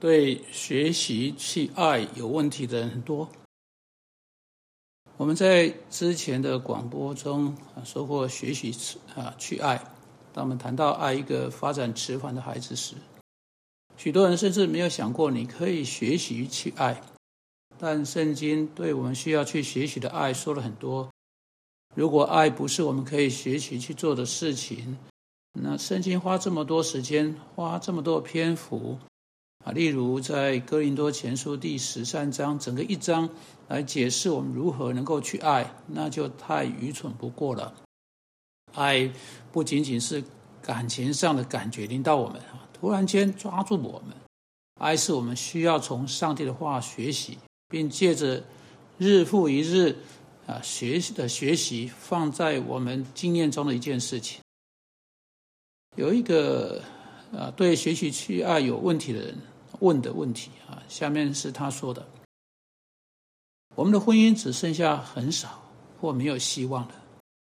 对学习去爱有问题的人很多。我们在之前的广播中啊说过，学习啊去爱。当我们谈到爱一个发展迟缓的孩子时，许多人甚至没有想过你可以学习去爱。但圣经对我们需要去学习的爱说了很多。如果爱不是我们可以学习去做的事情，那圣经花这么多时间，花这么多篇幅。例如在哥林多前书第十三章，整个一章来解释我们如何能够去爱，那就太愚蠢不过了。爱不仅仅是感情上的感觉领到我们啊，突然间抓住我们。爱是我们需要从上帝的话学习，并借着日复一日啊学习的学习，放在我们经验中的一件事情。有一个。啊，对学习去爱有问题的人问的问题啊，下面是他说的：我们的婚姻只剩下很少或没有希望了。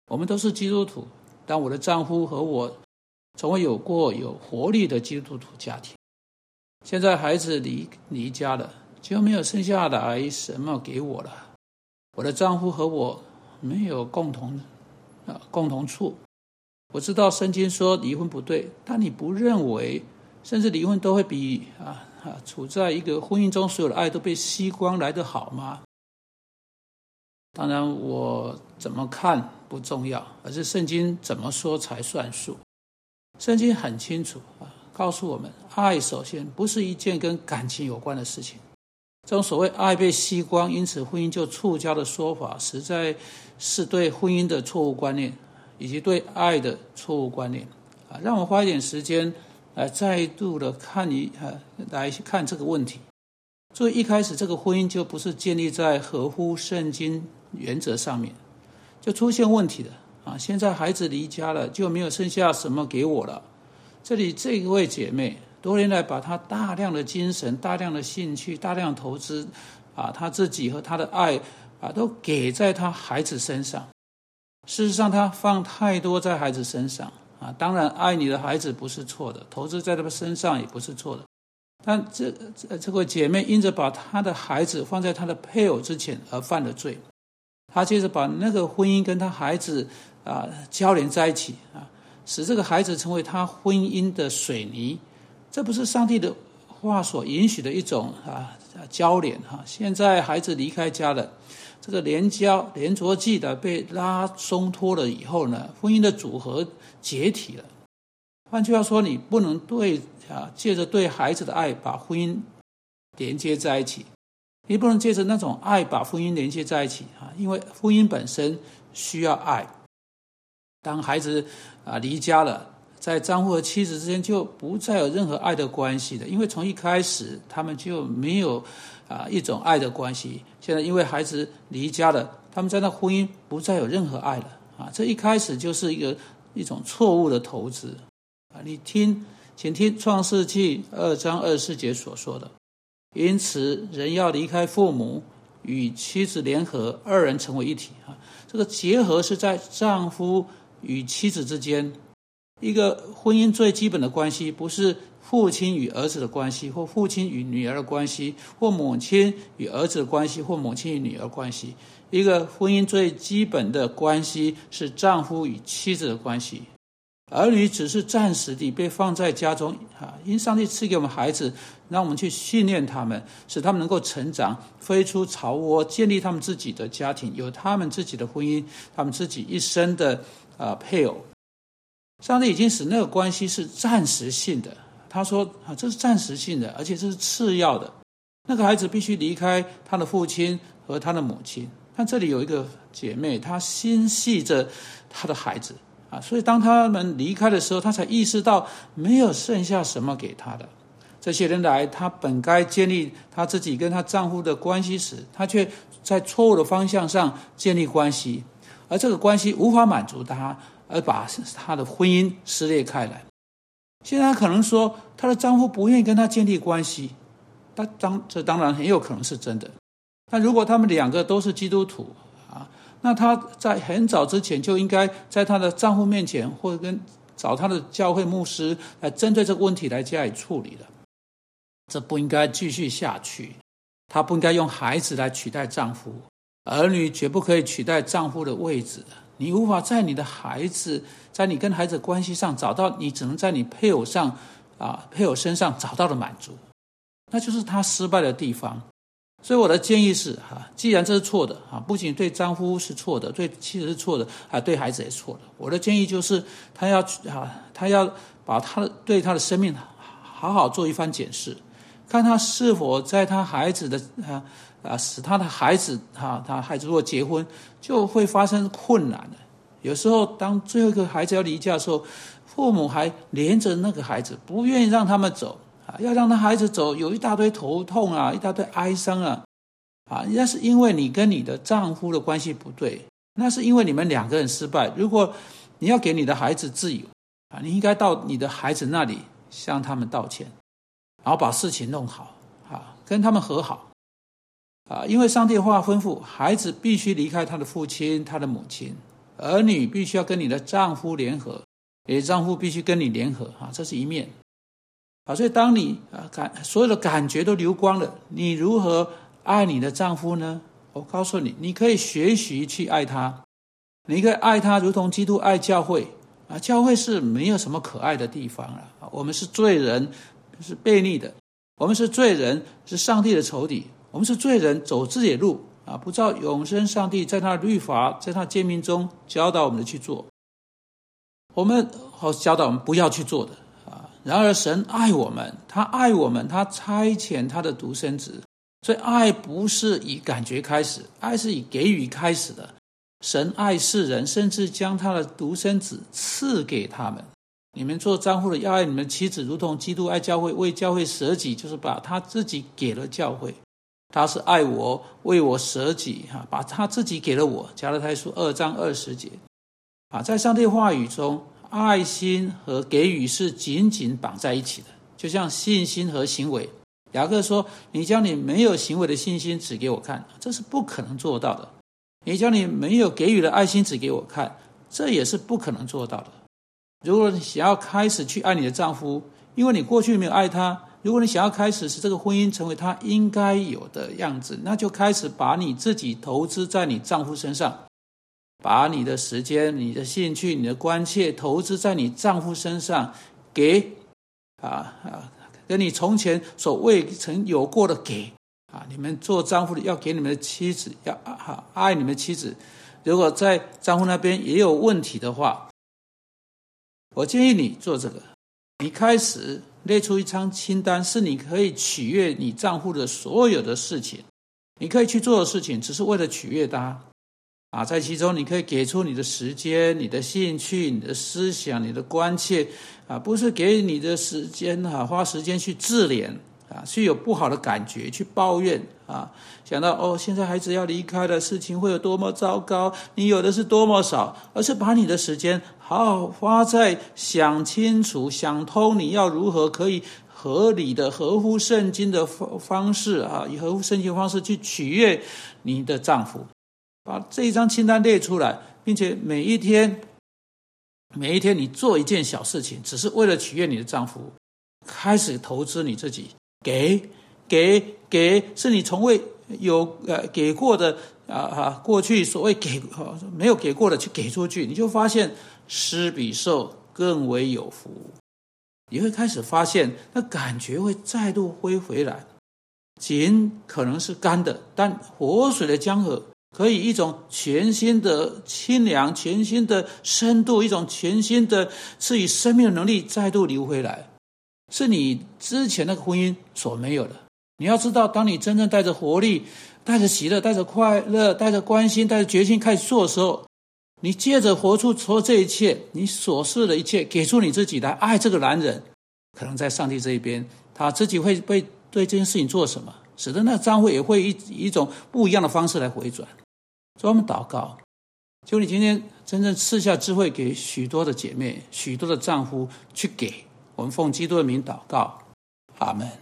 我们都是基督徒，但我的丈夫和我从未有过有活力的基督徒家庭。现在孩子离离家了，就没有剩下来什么给我了。我的丈夫和我没有共同啊共同处。我知道圣经说离婚不对，但你不认为，甚至离婚都会比啊啊处在一个婚姻中所有的爱都被吸光来得好吗？当然，我怎么看不重要，而是圣经怎么说才算数。圣经很清楚啊，告诉我们，爱首先不是一件跟感情有关的事情。这种所谓爱被吸光，因此婚姻就触礁的说法，实在是对婚姻的错误观念。以及对爱的错误观念，啊，让我花一点时间来再度的看一啊，来看这个问题。所以一开始这个婚姻就不是建立在合乎圣经原则上面，就出现问题的啊。现在孩子离家了，就没有剩下什么给我了。这里这一位姐妹多年来把她大量的精神、大量的兴趣、大量投资，啊，她自己和她的爱啊，都给在她孩子身上。事实上，他放太多在孩子身上啊。当然，爱你的孩子不是错的，投资在他们身上也不是错的。但这这这个姐妹因着把她的孩子放在她的配偶之前而犯了罪，她接着把那个婚姻跟她孩子啊交连在一起啊，使这个孩子成为她婚姻的水泥。这不是上帝的话所允许的一种啊交联哈。现在孩子离开家了。这个连胶连着剂的被拉松脱了以后呢，婚姻的组合解体了。换句话说，你不能对啊，借着对孩子的爱把婚姻连接在一起，你不能借着那种爱把婚姻连接在一起啊，因为婚姻本身需要爱。当孩子啊离家了，在丈夫和妻子之间就不再有任何爱的关系的，因为从一开始他们就没有。啊，一种爱的关系。现在因为孩子离家了，他们在那婚姻不再有任何爱了。啊，这一开始就是一个一种错误的投资。啊，你听，请听《创世纪》二章二十四节所说的。因此，人要离开父母，与妻子联合，二人成为一体。啊，这个结合是在丈夫与妻子之间，一个婚姻最基本的关系，不是。父亲与儿子的关系，或父亲与女儿的关系，或母亲与儿子的关系，或母亲与女儿关系。一个婚姻最基本的关系是丈夫与妻子的关系。儿女只是暂时地被放在家中，啊，因上帝赐给我们孩子，让我们去训练他们，使他们能够成长，飞出巢窝，建立他们自己的家庭，有他们自己的婚姻，他们自己一生的啊配偶。上帝已经使那个关系是暂时性的。他说：“啊，这是暂时性的，而且这是次要的。那个孩子必须离开他的父亲和他的母亲。但这里有一个姐妹，她心系着她的孩子啊，所以当他们离开的时候，她才意识到没有剩下什么给她的。这些人来，她本该建立她自己跟她丈夫的关系时，她却在错误的方向上建立关系，而这个关系无法满足她，而把她的婚姻撕裂开来。”现在可能说她的丈夫不愿意跟她建立关系，那当这当然很有可能是真的。但如果他们两个都是基督徒啊，那她在很早之前就应该在她的丈夫面前，或者跟找她的教会牧师来针对这个问题来加以处理了。这不应该继续下去。她不应该用孩子来取代丈夫，儿女绝不可以取代丈夫的位置。你无法在你的孩子，在你跟孩子关系上找到，你只能在你配偶上啊，配偶身上找到的满足，那就是他失败的地方。所以我的建议是哈，既然这是错的啊，不仅对丈夫是错的，对妻子是错的，啊，对孩子也错的。我的建议就是，他要啊，他要把他的对他的生命好好做一番检视，看他是否在他孩子的啊啊，使他的孩子哈，他孩子如果结婚就会发生困难的。有时候当最后一个孩子要离家的时候，父母还连着那个孩子，不愿意让他们走。啊，要让他孩子走，有一大堆头痛啊，一大堆哀伤啊，啊，那是因为你跟你的丈夫的关系不对，那是因为你们两个人失败。如果你要给你的孩子自由，啊，你应该到你的孩子那里向他们道歉，然后把事情弄好，啊，跟他们和好，啊，因为上帝话吩咐，孩子必须离开他的父亲、他的母亲，儿女必须要跟你的丈夫联合，你的丈夫必须跟你联合，啊，这是一面。啊，所以当你啊感所有的感觉都流光了，你如何爱你的丈夫呢？我告诉你，你可以学习去爱他，你可以爱他，如同基督爱教会啊。教会是没有什么可爱的地方了啊。我们是罪人，是悖逆的；我们是罪人，是上帝的仇敌；我们是罪人，走自己的路啊，不知道永生上帝在他的律法，在他诫命中教导我们的去做。我们好教导我们不要去做的啊。然而，神爱我们，他爱我们，他差遣他的独生子。所以，爱不是以感觉开始，爱是以给予开始的。神爱世人，甚至将他的独生子赐给他们。你们做丈夫的要爱你们妻子，如同基督爱教会，为教会舍己，就是把他自己给了教会。他是爱我，为我舍己，哈，把他自己给了我。加勒太书二章二十节，啊，在上帝话语中。爱心和给予是紧紧绑在一起的，就像信心和行为。雅各说：“你将你没有行为的信心指给我看，这是不可能做到的；你将你没有给予的爱心指给我看，这也是不可能做到的。如果你想要开始去爱你的丈夫，因为你过去没有爱他；如果你想要开始使这个婚姻成为他应该有的样子，那就开始把你自己投资在你丈夫身上。”把你的时间、你的兴趣、你的关切投资在你丈夫身上，给啊啊，跟你从前所未曾有过的给啊！你们做丈夫的要给你们的妻子，要啊爱你们妻子。如果在丈夫那边也有问题的话，我建议你做这个。你开始列出一张清单，是你可以取悦你账户的所有的事情，你可以去做的事情，只是为了取悦他。啊，在其中你可以给出你的时间、你的兴趣、你的思想、你的关切，啊，不是给你的时间哈，花时间去自怜啊，去有不好的感觉，去抱怨啊，想到哦，现在孩子要离开的事情会有多么糟糕，你有的是多么少，而是把你的时间好好花在想清楚、想通，你要如何可以合理的、合乎圣经的方方式啊，以合乎圣经方式去取悦你的丈夫。把这一张清单列出来，并且每一天，每一天你做一件小事情，只是为了取悦你的丈夫，开始投资你自己，给给给，是你从未有呃给过的啊哈，过去所谓给没有给过的去给出去，你就发现施比受更为有福，你会开始发现那感觉会再度恢回来，井可能是干的，但活水的江河。可以一种全新的清凉、全新的深度，一种全新的赐予生命的能力再度流回来，是你之前那个婚姻所没有的。你要知道，当你真正带着活力、带着喜乐、带着快乐、带着关心、带着决心开始做的时候，你借着活出所有这一切，你所示的一切，给出你自己来爱这个男人，可能在上帝这一边，他自己会被对这件事情做什么，使得那张会也会以一种不一样的方式来回转。专门祷告，就你今天真正赐下智慧给许多的姐妹、许多的丈夫去给我们奉基督的名祷告，阿门。